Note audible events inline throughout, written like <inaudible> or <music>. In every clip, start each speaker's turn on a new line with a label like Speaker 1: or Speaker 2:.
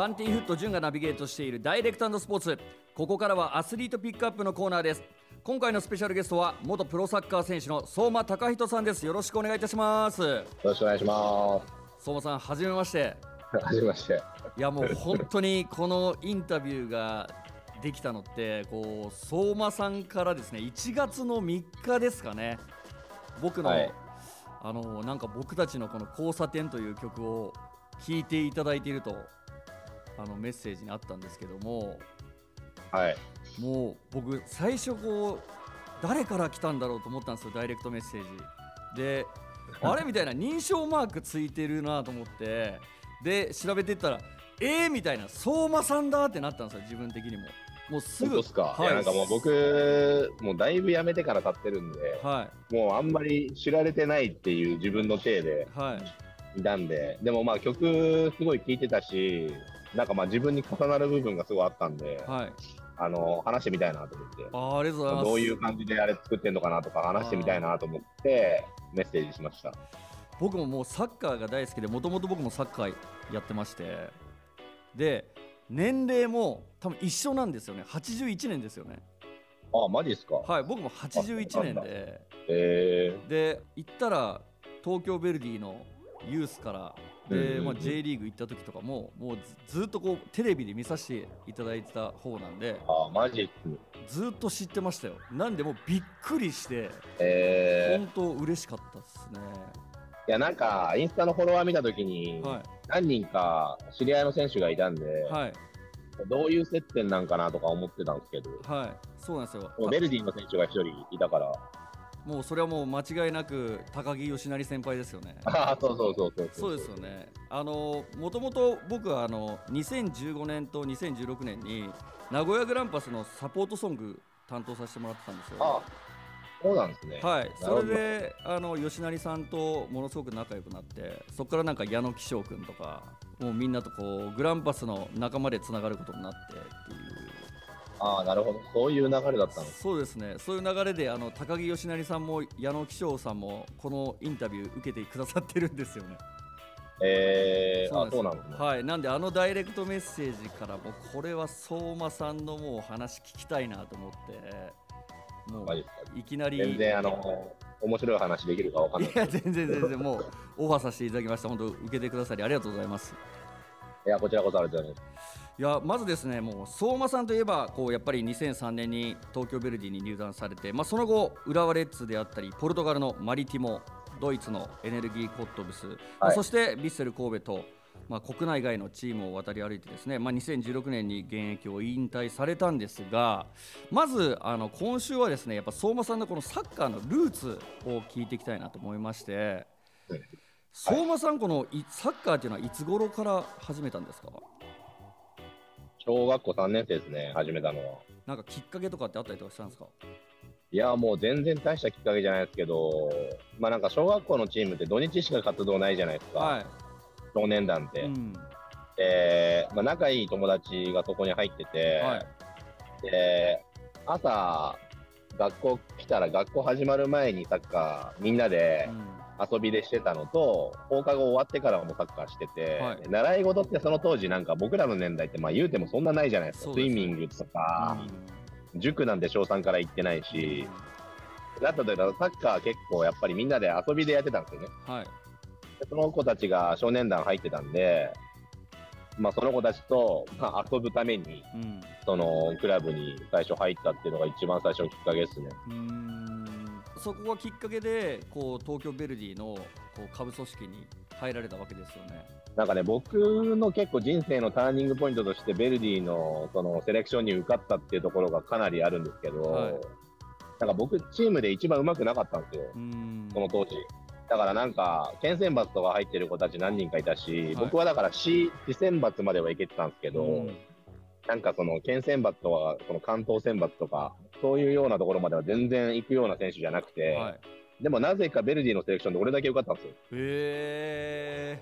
Speaker 1: バンティーフット潤がナビゲートしているダイレクトスポーツ。ここからはアスリートピックアップのコーナーです。今回のスペシャルゲストは元プロサッカー選手の相馬貴人さんです。よろしくお願いいたします。よ
Speaker 2: ろしくお願いしま
Speaker 1: 相馬さんはじめまして。
Speaker 2: すはじめまして。
Speaker 1: いやもう本当に <laughs> このインタビューができたのってこう相馬さんからですね1月の3日ですかね。僕の、はい、あのなんか僕たちのこの交差点という曲を聴いていただいているとあのメッセージにあったんですけども、
Speaker 2: はい、
Speaker 1: もう僕最初こう誰から来たんだろうと思ったんですよダイレクトメッセージ。で <laughs> あれみたいな認証マークついてるなと思って。で調べていったらえーみたいな相馬さんだってなったんですよ自分的にも。もうすぐ。
Speaker 2: すか、はい、いやなんかもう僕もうだいぶやめてから買ってるんで、
Speaker 1: は
Speaker 2: い、もうあんまり知られてないっていう自分の体でい。たんで、はい、でもまあ曲すごい聴いてたしなんかまあ自分に重なる部分がすごいあったんで、
Speaker 1: はい、
Speaker 2: あの話してみたいなと思って。
Speaker 1: あありがとうございます。
Speaker 2: どういう感じであれ作ってんのかなとか話してみたいなと思ってメッセージしました。
Speaker 1: 僕ももうサッカーが大好きでもともと僕もサッカーやってまして。で年齢も多分一緒なんですよね。81年ですよね。
Speaker 2: あマジですか？
Speaker 1: はい僕も81年で。
Speaker 2: え
Speaker 1: ー、で行ったら東京ヴェルディのユースからで、まあ、J リーグ行った時とかももうずっとこうテレビで見させていただいてた方なんで
Speaker 2: あマジ
Speaker 1: ずっと知ってましたよ。なんでもうびっくりして、
Speaker 2: え
Speaker 1: ー、本当嬉しかったですね。
Speaker 2: いやなんかインスタのフォロワー見た時に、はい、何人か知り合いの選手がいたんで、
Speaker 1: はい、
Speaker 2: どういう接点なんかなとか思ってたんですけど、
Speaker 1: はい、そうなんですよ。
Speaker 2: ベルディの選手が1人いたから
Speaker 1: もうそれはもう間違いなく高木義成先輩ですよね。<laughs>
Speaker 2: あそうそうそうそう
Speaker 1: そうですよね。あのもともと僕はあの2015年と2016年に名古屋グランパスのサポートソング担当させてもらってたんですよ。
Speaker 2: あそうなんですね。
Speaker 1: はい。それであの吉成さんとものすごく仲良くなって、そこからなんか矢野気象君とかもうみんなとこうグランパスの仲間でつながることになってっていう
Speaker 2: ああ、なるほど。そういう流れだったの
Speaker 1: そうですね。そういう流れで、あの高木義成さんも矢野気象さんも、このインタビュー受けてくださってるんですよね。
Speaker 2: えー、そうなんですね。
Speaker 1: はい、なんで、あのダイレクトメッセージからも、これは相馬さんのもう話聞きたいなと思って。もういきなり
Speaker 2: 全然あの面白い話できるかわかんない。いや
Speaker 1: 全然全然もうオファーさせていただきました。本当受けてくださりありがとうございます。
Speaker 2: いやこちらこそありがとうございます。
Speaker 1: いやまずですねもう相馬さんといえばこうやっぱり2003年に東京ヴェルディに入団されて、まあ、その後浦和レッズであったりポルトガルのマリティモドイツのエネルギーコットブス、はい、まあ、そしてヴィッセル神戸と、まあ、国内外のチームを渡り歩いてですね、まあ、2016年に現役を引退されたんですがまずあの今週はですねやっぱ相馬さんのこのサッカーのルーツを聞いていきたいなと思いまして。相馬さん、このサッカーっていうのはいつ頃から始めたんですか？
Speaker 2: 小学校3年生ですね、始めたのは。
Speaker 1: なんかきっかけとかってあったりとかしたんですか？
Speaker 2: いや、もう全然大したきっかけじゃないですけど、まあなんか小学校のチームって土日しか活動ないじゃないですか、
Speaker 1: はい、
Speaker 2: 少年団って。
Speaker 1: うん、
Speaker 2: で、まあ、仲いい友達がそこに入ってて、
Speaker 1: はい、
Speaker 2: で、朝、学校来たら学校始まる前にサッカーみんなで、うん遊びでしてたのと、放課後終わってからもサッカーしてて、はい、習い事ってその当時なんか僕らの年代ってまあ言うてもそんなないじゃないですか。スイミングとか、うん、塾なんて小3から行ってないし、うん、だったらサッカー結構やっぱりみんなで遊びでやってたんですよね。
Speaker 1: はい、
Speaker 2: その子たちが少年団入ってたんで、まあ、その子たちと、まあ、遊ぶために、
Speaker 1: うん、
Speaker 2: そのクラブに最初入ったっていうのが一番最初のきっかけですね。
Speaker 1: そこがきっかけでこう東京ヴェルディのこう下部組織に入られたわけですよね。
Speaker 2: なんかね、僕の結構人生のターニングポイントとして、ヴェルディのそのセレクションに受かったっていうところがかなりあるんですけど、
Speaker 1: はい、
Speaker 2: なんか僕、チームで一番うまくなかったんですよ、その当時。だからなんか、県選抜とか入ってる子たち何人かいたし、はい、僕はだから市市選抜までは行けてたんですけど、なんかその県選抜とか、その関東選抜とか、そういうようなところまでは全然行くような選手じゃなくて、
Speaker 1: はい、
Speaker 2: でもなぜかベルディのセレクションで俺だけ受かったんですよ。
Speaker 1: へ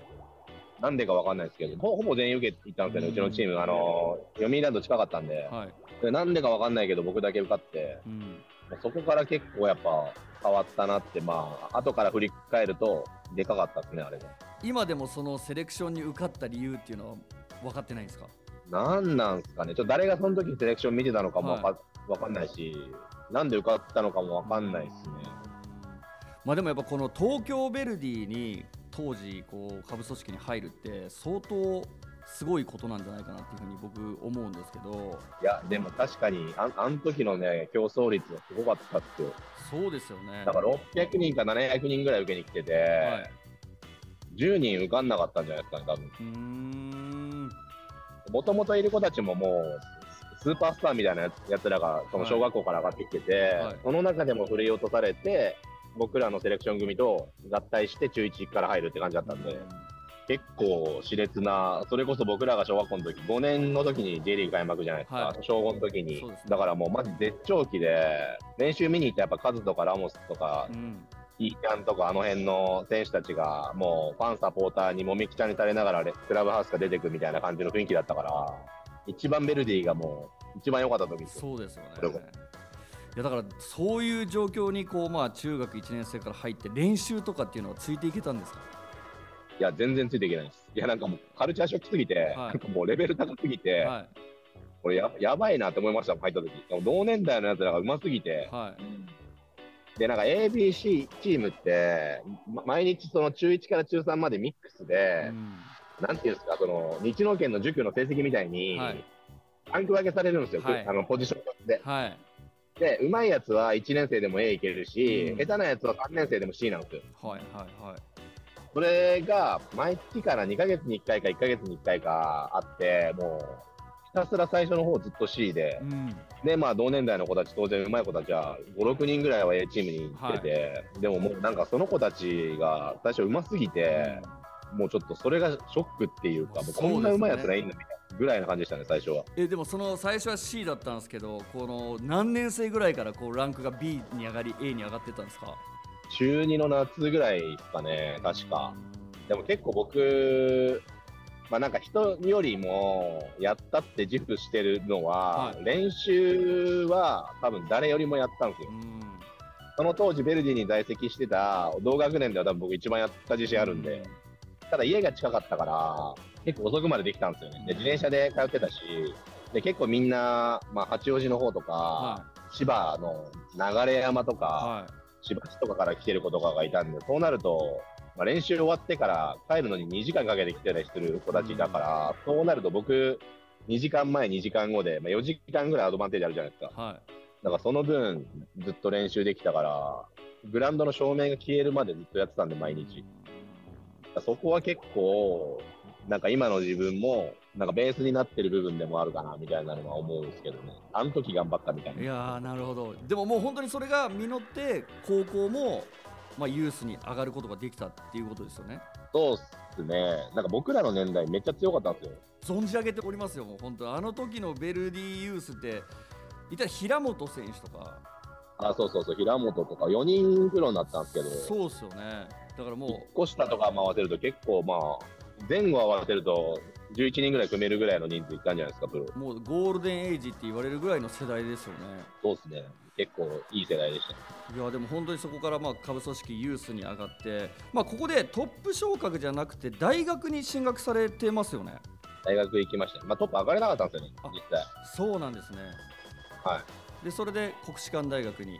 Speaker 2: ー。なんでかわかんないですけど、ほぼ全員受けていったんですよね、うちのチーム。あの、読売ランド近かったんで。
Speaker 1: はい、
Speaker 2: でなんでかわかんないけど、僕だけ受かって。
Speaker 1: うん
Speaker 2: そこから結構やっぱ変わったなって、まあ後から振り返ると、でかかったですね、あれが。
Speaker 1: 今でもそのセレクションに受かった理由っていうのは分かってないんですか？
Speaker 2: なんなんですかね、ちょっと誰がその時セレクション見てたのかも分か,、はい、かんないし、なんで受かったのかも分かんないですね。
Speaker 1: まあ、でもやっぱこの東京ヴェルディに当時こう下部組織に入るって相当すごいことなんじゃないかなっていうふうに僕思うんですけど。
Speaker 2: いやでも確かにああの時のね競争率はすごかったっすよ。
Speaker 1: そうですよね。
Speaker 2: だから600人か700人ぐらい受けに来てて、はい、10人受かんなかったんじゃないですかね多分もともといる子たちももうスーパースターみたいなやつらがその小学校から上がってきてて、はい。はい、その中でも振り落とされて僕らのセレクション組と合体して中1から入るって感じだったんで、結構熾烈な、それこそ僕らが小学校の時5年の時に J リーグ開幕じゃないですか、はい、小5の時に、ね、だからもうマジ絶頂期で、練習見に行ったやっぱカズとかラモスとか、うん、イーキャンとかあの辺の選手たちが、もうファンサポーターにもみくちゃにされながらクラブハウスが出てくみたいな感じの雰囲気だったから、一番ベルディがもう、一番良かった時
Speaker 1: そうですよね。いやだからそういう状況にこうまあ中学1年生から入って練習とかっていうのはついていけたんですか？
Speaker 2: いや全然ついていけないです。いやなんかもうカルチャーショックすぎて、はい、なんかもうレベル高すぎて、はい、これややばいなって思いました入った時。同年代のやつらがうますぎて、はい、でなんか ABC チームって、ま、毎日その中1から中3までミックスで、うん、なんていうんですかその日農研の塾の成績みたいに、はい、ランク分けされるんですよ、あのポジションで。はいで、うまいやつは1年生でも A いけるし、うん、下手なやつは3年生でも C なんですよ。はいはいはい。それが毎月から2ヶ月に1回か1ヶ月に1回かあって、もうひたすら最初の方ずっと C で、うん、で、まあ同年代の子たち、当然うまい子たちは5、6人ぐらいは A チームに行ってて、はい、でももうなんかその子たちが最初うますぎて、うん、もうちょっとそれがショックっていうか、もうこんなうまいやつないんだみたいな。ぐらいな感じでしたね最初は。
Speaker 1: えでもその最初は C だったんですけどこの何年生ぐらいからこうランクが B に上がり A に上がってたんですか？
Speaker 2: 中2の夏ぐらいですかね確か。でも結構僕まあなんか人よりもやったって自負してるのは、はい、練習は多分誰よりもやったんですよ。その当時ベルディに在籍してた同学年では多分僕一番やった自信あるんで、ただ家が近かったから、結構遅くまでできたんですよね。で、自転車で通ってたし、で、結構みんな、まあ、八王子の方とか、はい、千葉の流山とか、はい、千葉市とかから来てる子とかがいたんで、そうなると、まあ、練習終わってから帰るのに2時間かけて来てたりする子たちだから、うん、そうなると僕、2時間前、2時間後で、まあ、4時間ぐらいアドバンテージあるじゃないですか。はい、だからその分、ずっと練習できたから、グラウンドの照明が消えるまでずっとやってたんで、毎日。そこは結構、なんか今の自分も、なんかベースになってる部分でもあるかなみたいなのは思うんですけどね、あの時頑張ったみたいな。
Speaker 1: いやなるほど、でももう本当にそれが実って、高校も、まあ、ユースに上がることができたっていうことですよね。
Speaker 2: そうっすね、なんか僕らの年代、めっちゃ強かったんですよ。
Speaker 1: 存じ上げておりますよ、もう本当、あの時のベルディユースって、いたら平本選手とか。
Speaker 2: あそうそうそう、平本とか、4人プロになったんですけど、
Speaker 1: そうっすよね。だからもう。1
Speaker 2: 個下とか回せると結構まあ、前後合わせると11人ぐらい組めるぐらいの人数いったんじゃないですか、プロ。
Speaker 1: もうゴールデンエイジって言われるぐらいの世代ですよね。
Speaker 2: そうですね。結構いい世代でした、
Speaker 1: いやでも本当にそこからまあ下部組織ユースに上がって、まあ、ここでトップ昇格じゃなくて大学に進学されてますよね。
Speaker 2: 大学行きました、まあ、トップ上がれなかったんですよね、実際。
Speaker 1: そうなんですね。
Speaker 2: は
Speaker 1: い。でそれで国士舘大学に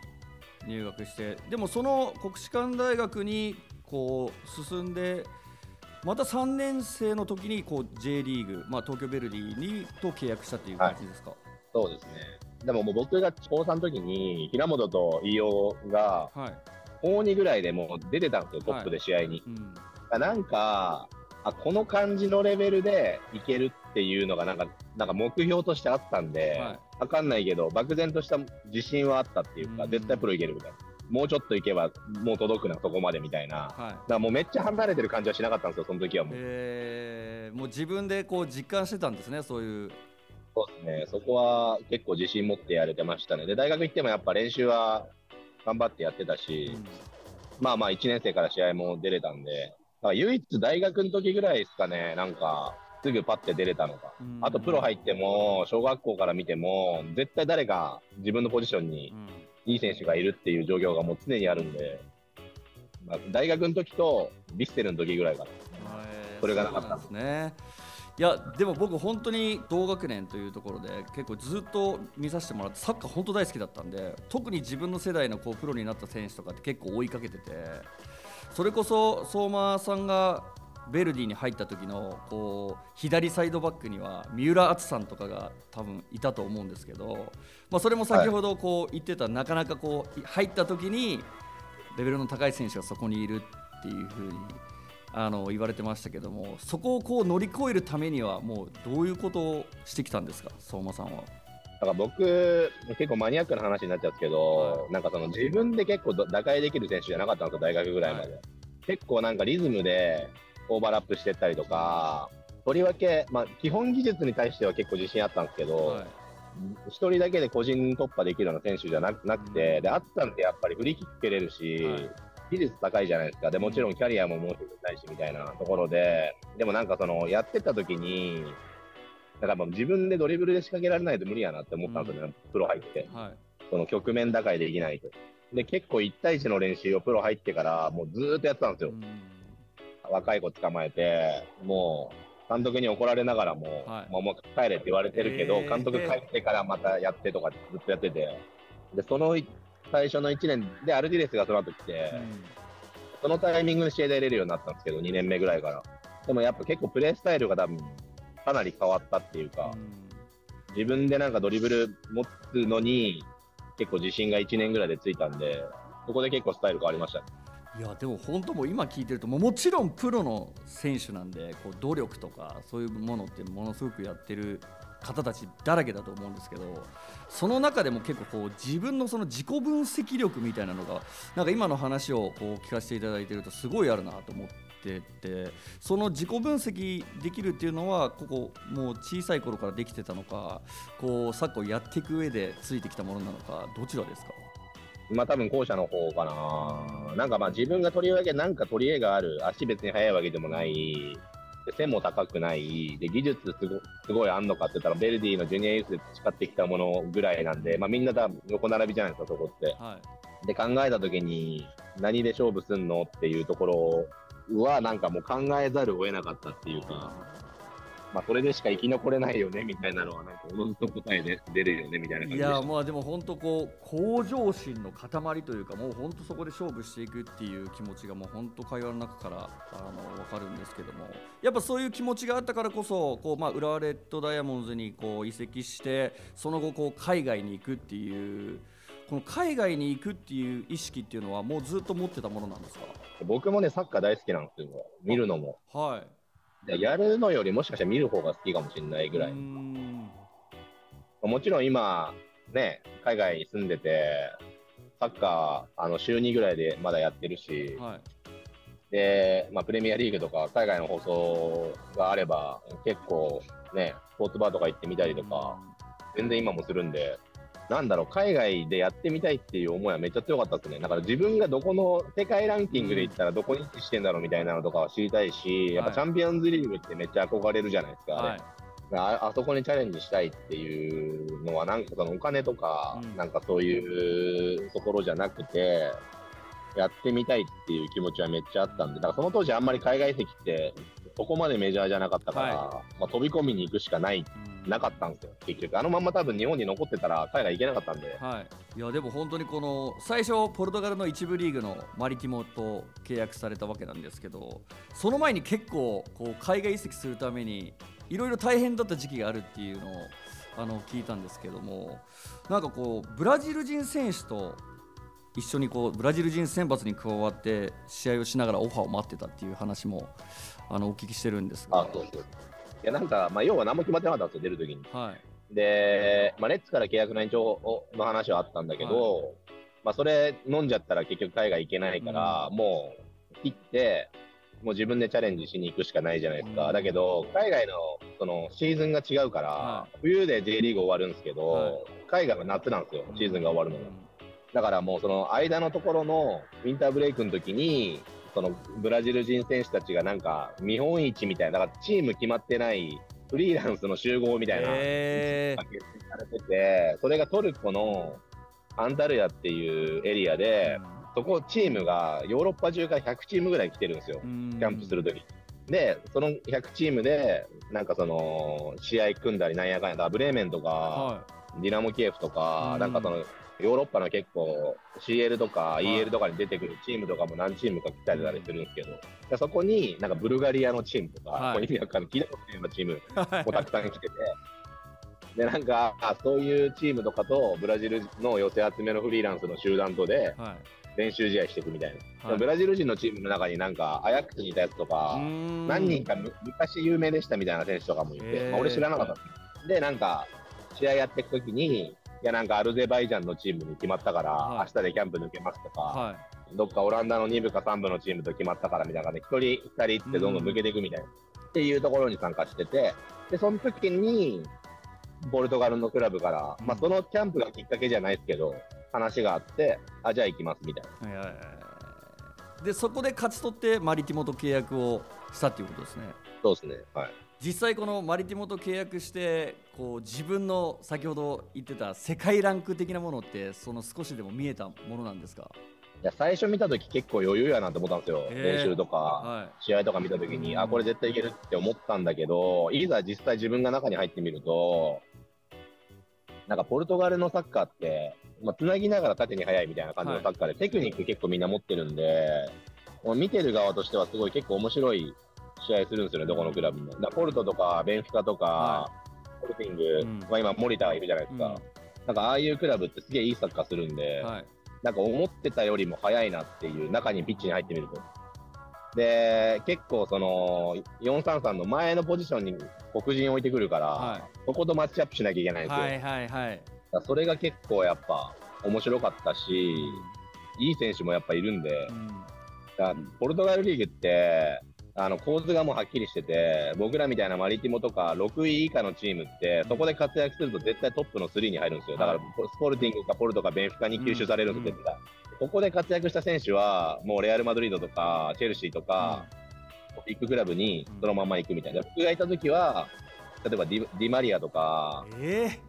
Speaker 1: 入学してでもその国士舘大学にこう進んでまた3年生の時にこう J リーグ、まあ、東京ヴェルディにと契約したっていう感じですか、はい、
Speaker 2: そうですね。でももう僕が高3の時に平本と飯尾が高2ぐらいでもう出てたんですよ、トップで試合に。はいうん、なんかあこの感じのレベルでいけるっていうのがなんかなんか目標としてあったんで、はい、わかんないけど漠然とした自信はあったっていうか、うん、絶対プロいけるみたいな。もうちょっと行けばもう届くな、そこまでみたいな、はい、だからもうめっちゃ離れてる感じはしなかったんですよ、その時はもう。
Speaker 1: えー、もう自分でこう実感してたんですね、そういう。
Speaker 2: そうですね、そこは結構自信持ってやれてましたね。で、大学行ってもやっぱ練習は頑張ってやってたし、うん、まあまあ1年生から試合も出れたんで、だから唯一大学の時ぐらいですかね、なんか、すぐパッて出れたのか、うん、あとプロ入っても、小学校から見ても、絶対誰か自分のポジションにいい選手がいるっていう状況がもう常にあるんで、まあ、大学の時とビステルの時ぐらいかな、それがなかったんです
Speaker 1: ね。いやでも僕本当に同学年というところで結構ずっと見させてもらってサッカー本当大好きだったんで特に自分の世代のこうプロになった選手とかって結構追いかけててそれこそ相馬さんがベルディに入った時のこう左サイドバックには三浦敦さんとかが多分いたと思うんですけど、まあ、それも先ほどこう言ってた、なかなかこう入った時にレベルの高い選手がそこにいるっていうふうにあの言われてましたけどもそこをこう乗り越えるためにはもうどういうことをしてきたんですか相馬さんは？
Speaker 2: だから僕、結構マニアックな話になっちゃうんですけど、はい、なんかその自分で結構打開できる選手じゃなかったんですよ、大学ぐらいまで。はい、結構なんかリズムでオーバーラップしてったりとか、とりわけ、まあ、基本技術に対しては結構自信あったんですけど、はい、1人だけで個人突破できるような選手じゃなくて、うん、であったんってやっぱり振り切ってれるし、技術高いじゃないですか。で、もちろんキャリアももう一つないしみたいなところで、でもなんかその、やってた時に、だから自分でドリブルで仕掛けられないと無理やなって思ったんですよね、うん、プロ入って。はい、その局面打開できないと。で、結構1対1の練習をプロ入ってから、もうずっとやってたんですよ。うん、若い子捕まえて、もう、監督に怒られながらも、はい、もう帰れって言われてるけど、えー、監督帰ってからまたやってとかずっとやってて、で、その最初の1年でアルディレスがその後来て、うん、そのタイミングで試合で出れるようになったんですけど、2年目ぐらいから。でもやっぱ結構プレースタイルが多分かなり変わったっていうか、うん、自分でなんかドリブル持つのに結構自信が1年ぐらいでついたんで、そこで結構スタイル変わりましたね。
Speaker 1: いやでも本当も今聞いてるともちろんプロの選手なんでこう努力とかそういうものってものすごくやってる方たちだらけだと思うんですけどその中でも結構こう自分のその自己分析力みたいなのがなんか今の話をこう聞かせていただいてるとすごいあるなと思っててその自己分析できるっていうのはここもう小さい頃からできてたのかこうサッカーをやっていく上でついてきたものなのかどちらですか？
Speaker 2: まあ多分後者の方かな。なんかまあ自分がとりわけなんか取り柄がある、足別に速いわけでもない、背も高くない、で技術すごすごいあんのかって言ったら、ベルディのジュニアユースで培ってきたものぐらいなんで、まあ、みんな多分横並びじゃないですか、そこって。はい、で、考えたときに、何で勝負すんのっていうところは、なんかもう考えざるを得なかったっていうか、まあ、それでしか生き残れないよねみたいなのは、なんかおのずと答えで出るよねみたいな感じい
Speaker 1: や、まあでも本当こう、向上心の塊というか、もう本当そこで勝負していくっていう気持ちが、もう本当、会話の中からあの分かるんですけども、やっぱそういう気持ちがあったからこそ、こうまあ、浦和レッドダイヤモンドズにこう移籍して、その後こう、海外に行くっていう。この海外に行くっていう意識っていうのはもうずっと持ってたものなんですか？
Speaker 2: 僕もねサッカー大好きなんですよ。見るのも。
Speaker 1: はい
Speaker 2: やるのよりもしかしたら見る方が好きかもしれないぐらい。もちろん今、ね、海外に住んでて、サッカー、あの週2ぐらいでまだやってるし、はい、で、まあ、プレミアリーグとか海外の放送があれば、結構ね、スポーツバーとか行ってみたりとか、全然今もするんで、なんだろう、海外でやってみたいっていう思いはめっちゃ強かったですね。だから自分がどこの世界ランキングで言ったらどこに位置してんだろうみたいなのとかは知りたいし、やっぱチャンピオンズリーグってめっちゃ憧れるじゃないですか、はい、ああそこにチャレンジしたいっていうのは、なんかそのお金とか、なんかそういうところじゃなくて、やってみたいっていう気持ちはめっちゃあったんで、だからその当時あんまり海外籍ってそこまでメジャーじゃなかったから、はい、まあ、飛び込みに行くしかないなかったんですよ、結局。あのまま多分日本に残ってたら、海外行けなかったんで。
Speaker 1: はい、いやでも本当にこの最初、ポルトガルの一部リーグのマリティモと契約されたわけなんですけど、その前に結構こう海外移籍するために、いろいろ大変だった時期があるっていうのをあの聞いたんですけども、なんかこう、ブラジル人選手と一緒にこうブラジル人選抜に加わって試合をしながらオファーを待ってたっていう話もあのお聞きしてるんですが。
Speaker 2: あそうそういや、なんか、まあ、要は何も決まってなかったんですよ、出るときに。はい、で、まあ、レッツから契約の延長の話はあったんだけど、はい、まあ、それ飲んじゃったら結局海外行けないから、うん、もう切って、もう自分でチャレンジしに行くしかないじゃないですか。うん、だけど、海外のそのシーズンが違うから、はい、冬で J リーグ終わるんですけど、海外は夏なんですよ、シーズンが終わるのが。だからもうその間のところのウィンターブレイクの時に、そのブラジル人選手たちがなんか見本市みたいな、だからチーム決まってないフリーランスの集合みたいな、されてて、それがトルコのアンタルヤっていうエリアで、そこチームがヨーロッパ中から100チームぐらい来てるんですよ、キャンプするとき。で、その100チームで、なんかその、試合組んだりなんやかんや、ブレーメンとか、はい、ディナモキエフとか、なんかその、ヨーロッパの結構 CL とか EL とかに出てくるチームとかも何チームか来たりするんですけど、そこになんかブルガリアのチームとか、はい、意味わかんない聞いたことないようなチームもたくさん来てて、でなんかそういうチームとかとブラジルの寄せ集めのフリーランスの集団とで、練習試合していくみたいな、はい、ブラジル人のチームの中になんかアヤックスにいたやつとか何人か昔有名でしたみたいな選手とかもいて、まあ、俺知らなかったでなんか試合やっていくときにいやなんかアルゼバイジャンのチームに決まったから、はい、明日でキャンプ抜けますとか、はい、どっかオランダの2部か3部のチームと決まったからみたいな感じで、1人、2人ってどんどん抜けていくみたいな、っていうところに参加してて、で、その時に、ポルトガルのクラブから、うん、まあ、そのキャンプがきっかけじゃないですけど、話があって、あ、じゃあ行きますみたいな。はいはいはい
Speaker 1: でそこで勝ち取ってマリティモと契約をしたっていうことですね。
Speaker 2: そうですね。はい。
Speaker 1: 実際このマリティモと契約してこう自分の先ほど言ってた世界ランク的なものってその少しでも見えたものなんですか？
Speaker 2: いや最初見た時結構余裕やなと思ったんですよ、練習とか、はい、試合とか見た時に、あこれ絶対いけるって思ったんだけどいざ実際自分が中に入ってみるとなんかポルトガルのサッカーって、まあ、つなぎながら縦に速いみたいな感じのサッカーで、はい、テクニック結構みんな持ってるんで見てる側としてはすごい結構面白い試合するんですよね、どこのクラブも。だポルトとかベンフィカとか、はい、ポルティング、うん、まあ、今、森田がいるじゃないですか、うん、なんかああいうクラブってすげえいいサッカーするんで、はい、なんか思ってたよりも速いなっていう、中にピッチに入ってみると。で、結構その、433の前のポジションに黒人置いてくるから、はい、そことマッチアップしなきゃいけないんですよ。はいはいはい、それが結構やっぱ面白かったし、うん、いい選手もやっぱいるんで、うん、ポルトガルリーグって、あの構図がもうはっきりしてて、僕らみたいなマリティモとか6位以下のチームって、そこで活躍すると絶対トップの3に入るんですよ。だから、スポルティングかポルトかベンフィカに吸収されるんですよ、ここで活躍した選手は、もうレアル・マドリードとか、チェルシーとか、ビッグクラブにそのまま行くみたいな。僕がいた時は、例えばディディマリアとか、えー、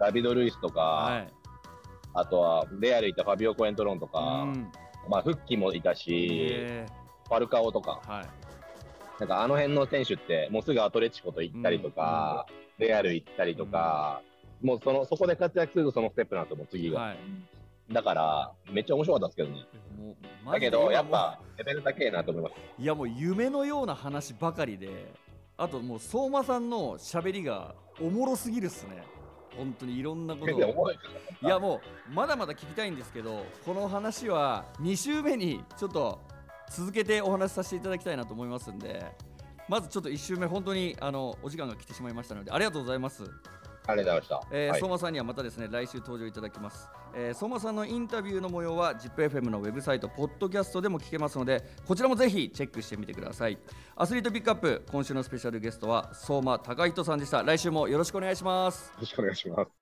Speaker 2: ダビド・ルイスとか、はい、あとはレアルいたファビオ・コエントロンとか、うん、まあ、フッキーもいたし、えー。ファルカオとか、はい、なんかあの辺の選手って、もうすぐアトレチコと行ったりとか、うん、レアル行ったりとか、うん、もうそのそこで活躍するとそのステップなんですよ、もう次が。はい、だから、めっちゃ面白かったですけどね。だけど、やっぱ、レベル高いなと思います。
Speaker 1: いや、もう夢のような話ばかりで、あともう、相馬さんのしゃべりがおもろすぎるっすね。本当にいろんなことをいやもうまだまだ聞きたいんですけどこの話は2週目にちょっと続けてお話しさせていただきたいなと思いますんでまずちょっと1周目本当にあのお時間が来てしまいましたのでありがとうございます。
Speaker 2: ありがとうございました、
Speaker 1: えーはい、相馬さんにはまたですね来週登場いただきます、えー、相馬さんのインタビューの模様は ZIPFM のウェブサイトポッドキャストでも聞けますのでこちらもぜひチェックしてみてください。アスリートピックアップ今週のスペシャルゲストは相馬貴人さんでした。来週もよろしくお願いします。
Speaker 2: よろしくお願いします